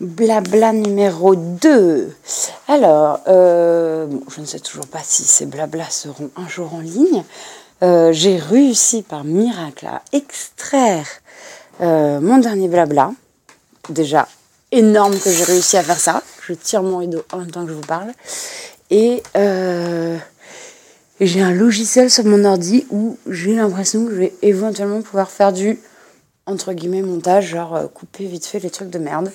Blabla numéro 2. Alors, euh, je ne sais toujours pas si ces blabla seront un jour en ligne. Euh, j'ai réussi par miracle à extraire euh, mon dernier blabla. Déjà énorme que j'ai réussi à faire ça. Je tire mon rideau en même temps que je vous parle. Et j'ai un logiciel sur mon ordi où j'ai l'impression que je vais éventuellement pouvoir faire du entre guillemets montage, genre couper vite fait les trucs de merde.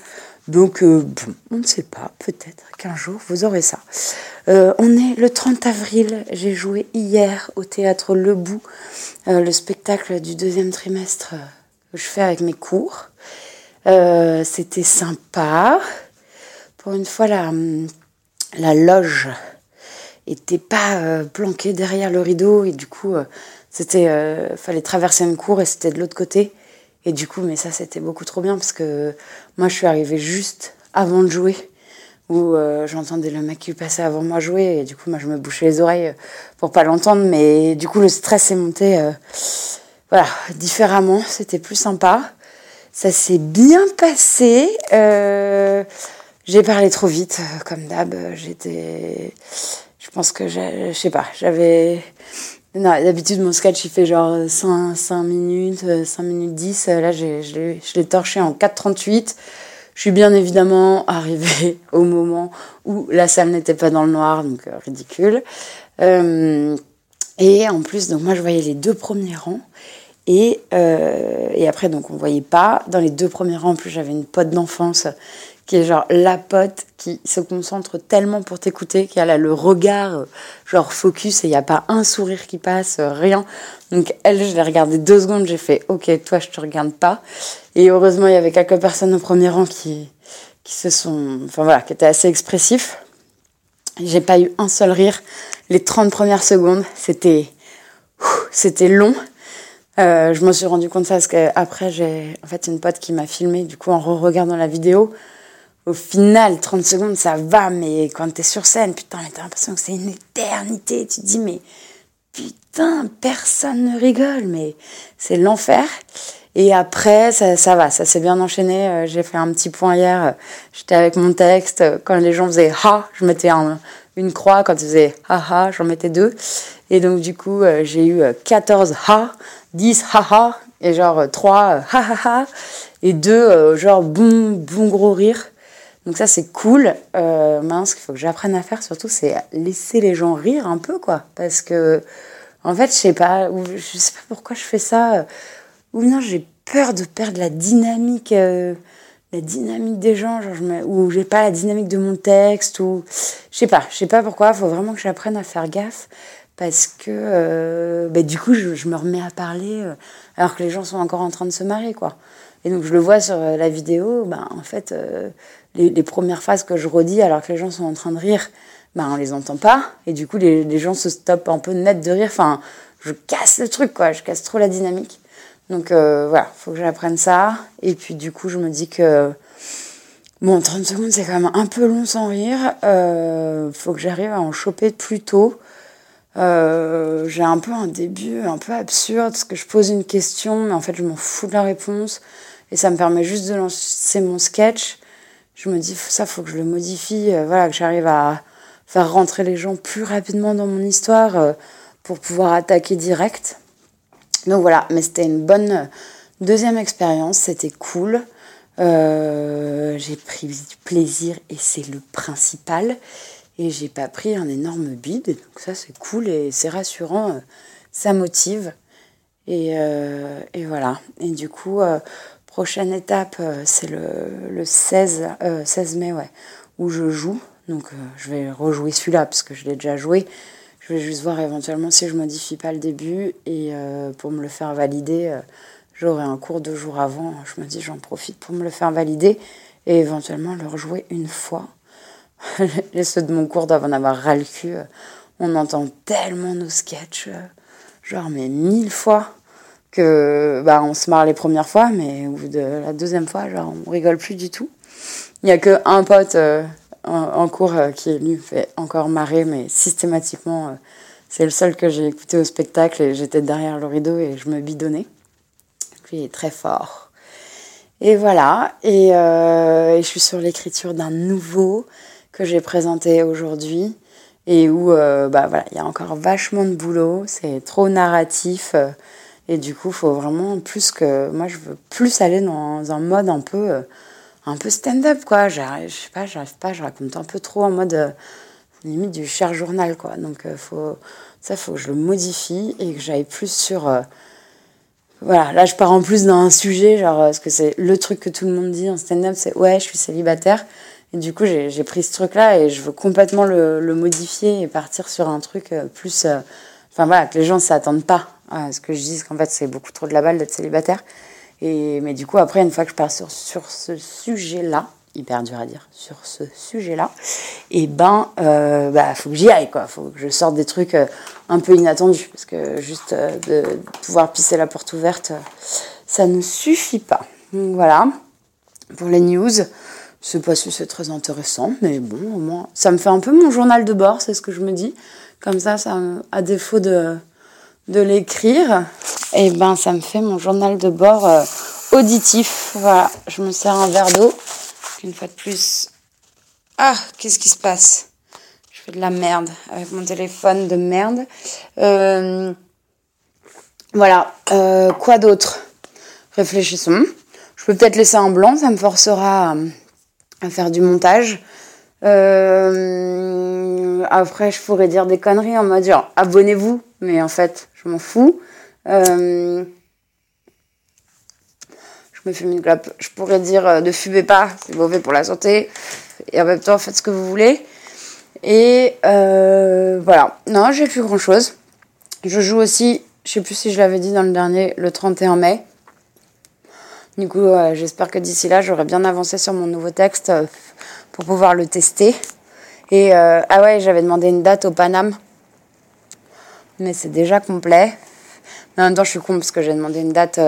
Donc, euh, on ne sait pas, peut-être qu'un jour vous aurez ça. Euh, on est le 30 avril, j'ai joué hier au théâtre Le Bout, euh, le spectacle du deuxième trimestre que je fais avec mes cours. C'était sympa. Pour une fois, la, la loge était pas planquée derrière le rideau et du coup, c'était fallait traverser une cour et c'était de l'autre côté. Et du coup, mais ça, c'était beaucoup trop bien parce que moi, je suis arrivée juste avant de jouer où euh, j'entendais le mec qui passait avant moi jouer et du coup, moi, je me bouchais les oreilles euh, pour pas l'entendre. Mais du coup, le stress est monté, euh, voilà, différemment. C'était plus sympa. Ça s'est bien passé. j'ai parlé trop vite, comme d'hab. J'étais, je pense que je sais pas, j'avais d'habitude, mon sketch, il fait genre 5, 5 minutes, 5 minutes 10. Là, j'ai, je, l'ai, torché en 4,38. Je suis bien évidemment arrivée au moment où la salle n'était pas dans le noir, donc euh, ridicule. Euh, et en plus, donc moi, je voyais les deux premiers rangs. Et, euh, et après, donc, on voyait pas. Dans les deux premiers rangs, plus, j'avais une pote d'enfance qui est genre la pote qui se concentre tellement pour t'écouter, qu'elle a le regard euh, genre focus et il n'y a pas un sourire qui passe, euh, rien. Donc elle, je l'ai regardée deux secondes, j'ai fait ok, toi je te regarde pas. Et heureusement, il y avait quelques personnes au premier rang qui, qui se sont, enfin voilà, qui étaient assez expressifs. J'ai pas eu un seul rire. Les 30 premières secondes, c'était, c'était long. Euh, je m'en suis rendu compte ça parce qu'après, j'ai en fait une pote qui m'a filmé, du coup, en re-regardant la vidéo, au final, 30 secondes, ça va, mais quand t'es sur scène, putain, mais t'as l'impression que c'est une éternité. Tu te dis, mais putain, personne ne rigole, mais c'est l'enfer. Et après, ça, ça va, ça s'est bien enchaîné. Euh, j'ai fait un petit point hier. J'étais avec mon texte. Quand les gens faisaient ha, je mettais une croix. Quand ils faisaient ha ha, j'en mettais deux. Et donc, du coup, euh, j'ai eu 14 ha, 10 ha ha, et genre 3 ha ha ha, et 2 genre bon, bon gros rire. Donc ça c'est cool. Euh, ce qu'il faut que j'apprenne à faire surtout c'est laisser les gens rire un peu quoi. Parce que en fait je sais pas, je sais pas pourquoi je fais ça. Ou bien j'ai peur de perdre la dynamique, euh, la dynamique des gens, genre je ou j'ai pas la dynamique de mon texte, ou je sais pas, je sais pas pourquoi. Faut vraiment que j'apprenne à faire gaffe parce que euh, bah, du coup je, me remets à parler euh, alors que les gens sont encore en train de se marier quoi. Et donc je le vois sur la vidéo, bah, en fait les, premières phrases que je redis alors que les gens sont en train de rire, ben on les entend pas. Et du coup, les, les gens se stoppent un peu net de rire. Enfin, je casse le truc, quoi. Je casse trop la dynamique. Donc euh, voilà, faut que j'apprenne ça. Et puis du coup, je me dis que bon, 30 secondes, c'est quand même un peu long sans rire. Euh, faut que j'arrive à en choper plus tôt. Euh, j'ai un peu un début un peu absurde parce que je pose une question, mais en fait, je m'en fous de la réponse. Et ça me permet juste de lancer mon sketch je me dis, ça, faut que je le modifie, euh, voilà, que j'arrive à faire rentrer les gens plus rapidement dans mon histoire euh, pour pouvoir attaquer direct. Donc voilà, mais c'était une bonne deuxième expérience, c'était cool. j'ai pris du plaisir et c'est le principal. Et j'ai pas pris un énorme bide, donc ça c'est cool et c'est rassurant, ça motive. Et, et, voilà. Et du coup, Prochaine étape, euh, c'est le, 16, 16 euh, mai, ouais, où je joue. Donc euh, je vais rejouer celui-là parce que je l'ai déjà joué. Je vais juste voir éventuellement si je modifie pas le début et pour me le faire valider, j'aurai un cours deux jours avant. Je me dis j'en profite pour me le faire valider et éventuellement le rejouer une fois. Les ceux de mon cours doivent en avoir ras le cul. On entend tellement nos sketchs, genre mais mille fois que bah, on se marre les premières fois, mais au bout de la deuxième fois, genre, on rigole plus du tout. Il n'y a que un pote euh, en, cours euh, qui est fait encore marrer, mais systématiquement, euh, c'est le seul que j'ai écouté au spectacle et j'étais derrière le rideau et je me bidonnais. Lui est très fort. Et voilà, et, je suis sur l'écriture d'un nouveau que j'ai présenté aujourd'hui et où bah voilà, il y a encore vachement de boulot, c'est trop narratif et du coup, faut vraiment plus que moi je veux plus aller dans un mode un peu un peu stand-up quoi, je sais pas, j'arrive pas, je raconte un peu trop en mode limite du cher journal quoi. Donc faut ça faut que je le modifie et que j'aille plus sur voilà, là je pars en plus d'un sujet, genre, parce que c'est le truc que tout le monde dit en stand-up, c'est ouais, je suis célibataire. Du coup, j'ai pris ce truc-là et je veux complètement le, modifier et partir sur un truc euh, plus. Euh, enfin voilà, que les gens ne s'attendent pas à ce que je dise qu'en fait c'est beaucoup trop de la balle d'être célibataire. Et, mais du coup, après, une fois que je pars sur, sur ce sujet-là, hyper dur à dire, sur ce sujet-là, et eh ben, euh, bah, faut que j'y aille, quoi. Faut que je sorte des trucs euh, un peu inattendus, parce que juste de pouvoir pisser la porte ouverte, ça ne suffit pas. Donc voilà, pour les news, sais pas si c'est très intéressant, mais bon, au moins, ça me fait un peu mon journal de bord, c'est ce que je me dis. Comme ça, à défaut de, de l'écrire, eh ben, ça me fait mon journal de bord auditif. Voilà, je me sers un verre d'eau une fois de plus. Ah, qu'est-ce qui se passe? Je fais de la merde avec mon téléphone de merde. Euh, voilà. Euh, quoi d'autre? Réfléchissons. Je peux peut-être laisser un blanc, ça me forcera faire du montage. Euh, après, je pourrais dire des conneries en mode genre abonnez-vous, mais en fait, je m'en fous. je me fume une clope. Je pourrais dire euh, ne fumez pas, c'est mauvais pour la santé. Et en même temps, faites ce que vous voulez. Et euh, voilà. Non, j'ai plus grand chose. Je joue aussi, je sais plus si je l'avais dit dans le dernier, le 31 mai. Du coup, j'espère que d'ici là, j'aurai bien avancé sur mon nouveau texte euh, pour pouvoir le tester. Et ah ouais, j'avais demandé une date au Paname. Mais c'est déjà complet. Mais en même temps, je suis con parce que j'ai demandé une date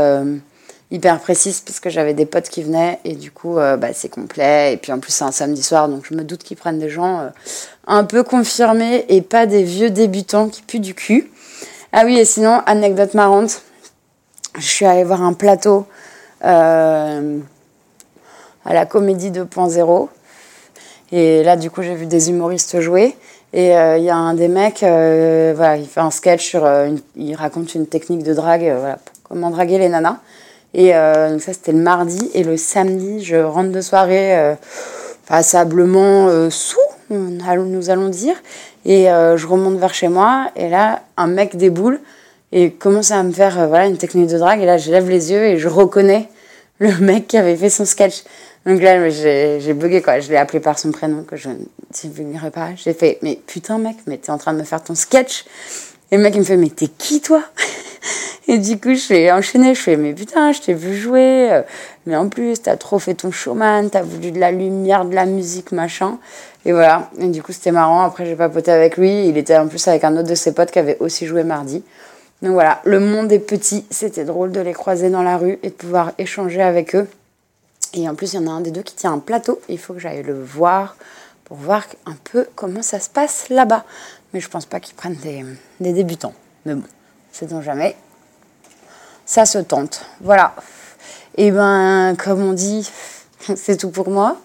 hyper précise puisque j'avais des potes qui venaient et du coup euh, bah, c'est complet et puis en plus c'est un samedi soir donc je me doute qu'ils prennent des gens euh, un peu confirmés et pas des vieux débutants qui puent du cul. Ah oui et sinon anecdote marrante, je suis allée voir un plateau euh, à la comédie 2.0 et là du coup j'ai vu des humoristes jouer et il y a un des mecs voilà il fait un sketch sur il raconte une technique de drague voilà comment draguer les nanas et euh, donc ça, c'était le mardi. Et le samedi, je rentre de soirée euh, passablement euh, sous, nous allons dire. Et je remonte vers chez moi. Et là, un mec déboule et commence à me faire voilà, une technique de drague. Et là, je lève les yeux et je reconnais le mec qui avait fait son sketch. Donc là, j'ai bugué, quoi. Je l'ai appelé par son prénom, que je ne divulguerai pas. J'ai fait, mais putain, mec, mais t'es en train de me faire ton sketch. Et le mec, il me fait, mais t'es qui, toi? Et du coup, je fais enchaîner, je fais, mais putain, je t'ai vu jouer, euh, mais en plus, t'as trop fait ton showman, t'as voulu de la lumière, de la musique, machin. Et voilà. Et du coup, c'était marrant. Après, j'ai papoté avec lui. Il était en plus avec un autre de ses potes qui avait aussi joué mardi. Donc voilà, le monde est petit. C'était drôle de les croiser dans la rue et de pouvoir échanger avec eux. Et en plus, il y en a un des deux qui tient un plateau. Il faut que j'aille le voir pour voir un peu comment ça se passe là-bas. Mais je pense pas qu'ils prennent des, débutants. Mais bon, c'est donc jamais ça se tente. Voilà. Et ben, comme on dit, c'est tout pour moi.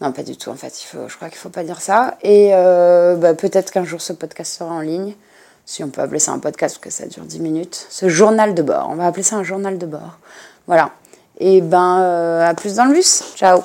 Non, pas du tout, en fait. Je crois qu'il ne faut pas dire ça. Et euh, bah, peut-être qu'un jour, ce podcast sera en ligne. Si on peut appeler ça un podcast, parce que ça dure 10 minutes. Ce journal de bord. On va appeler ça un journal de bord. Voilà. Et ben, euh, à plus dans le bus. Ciao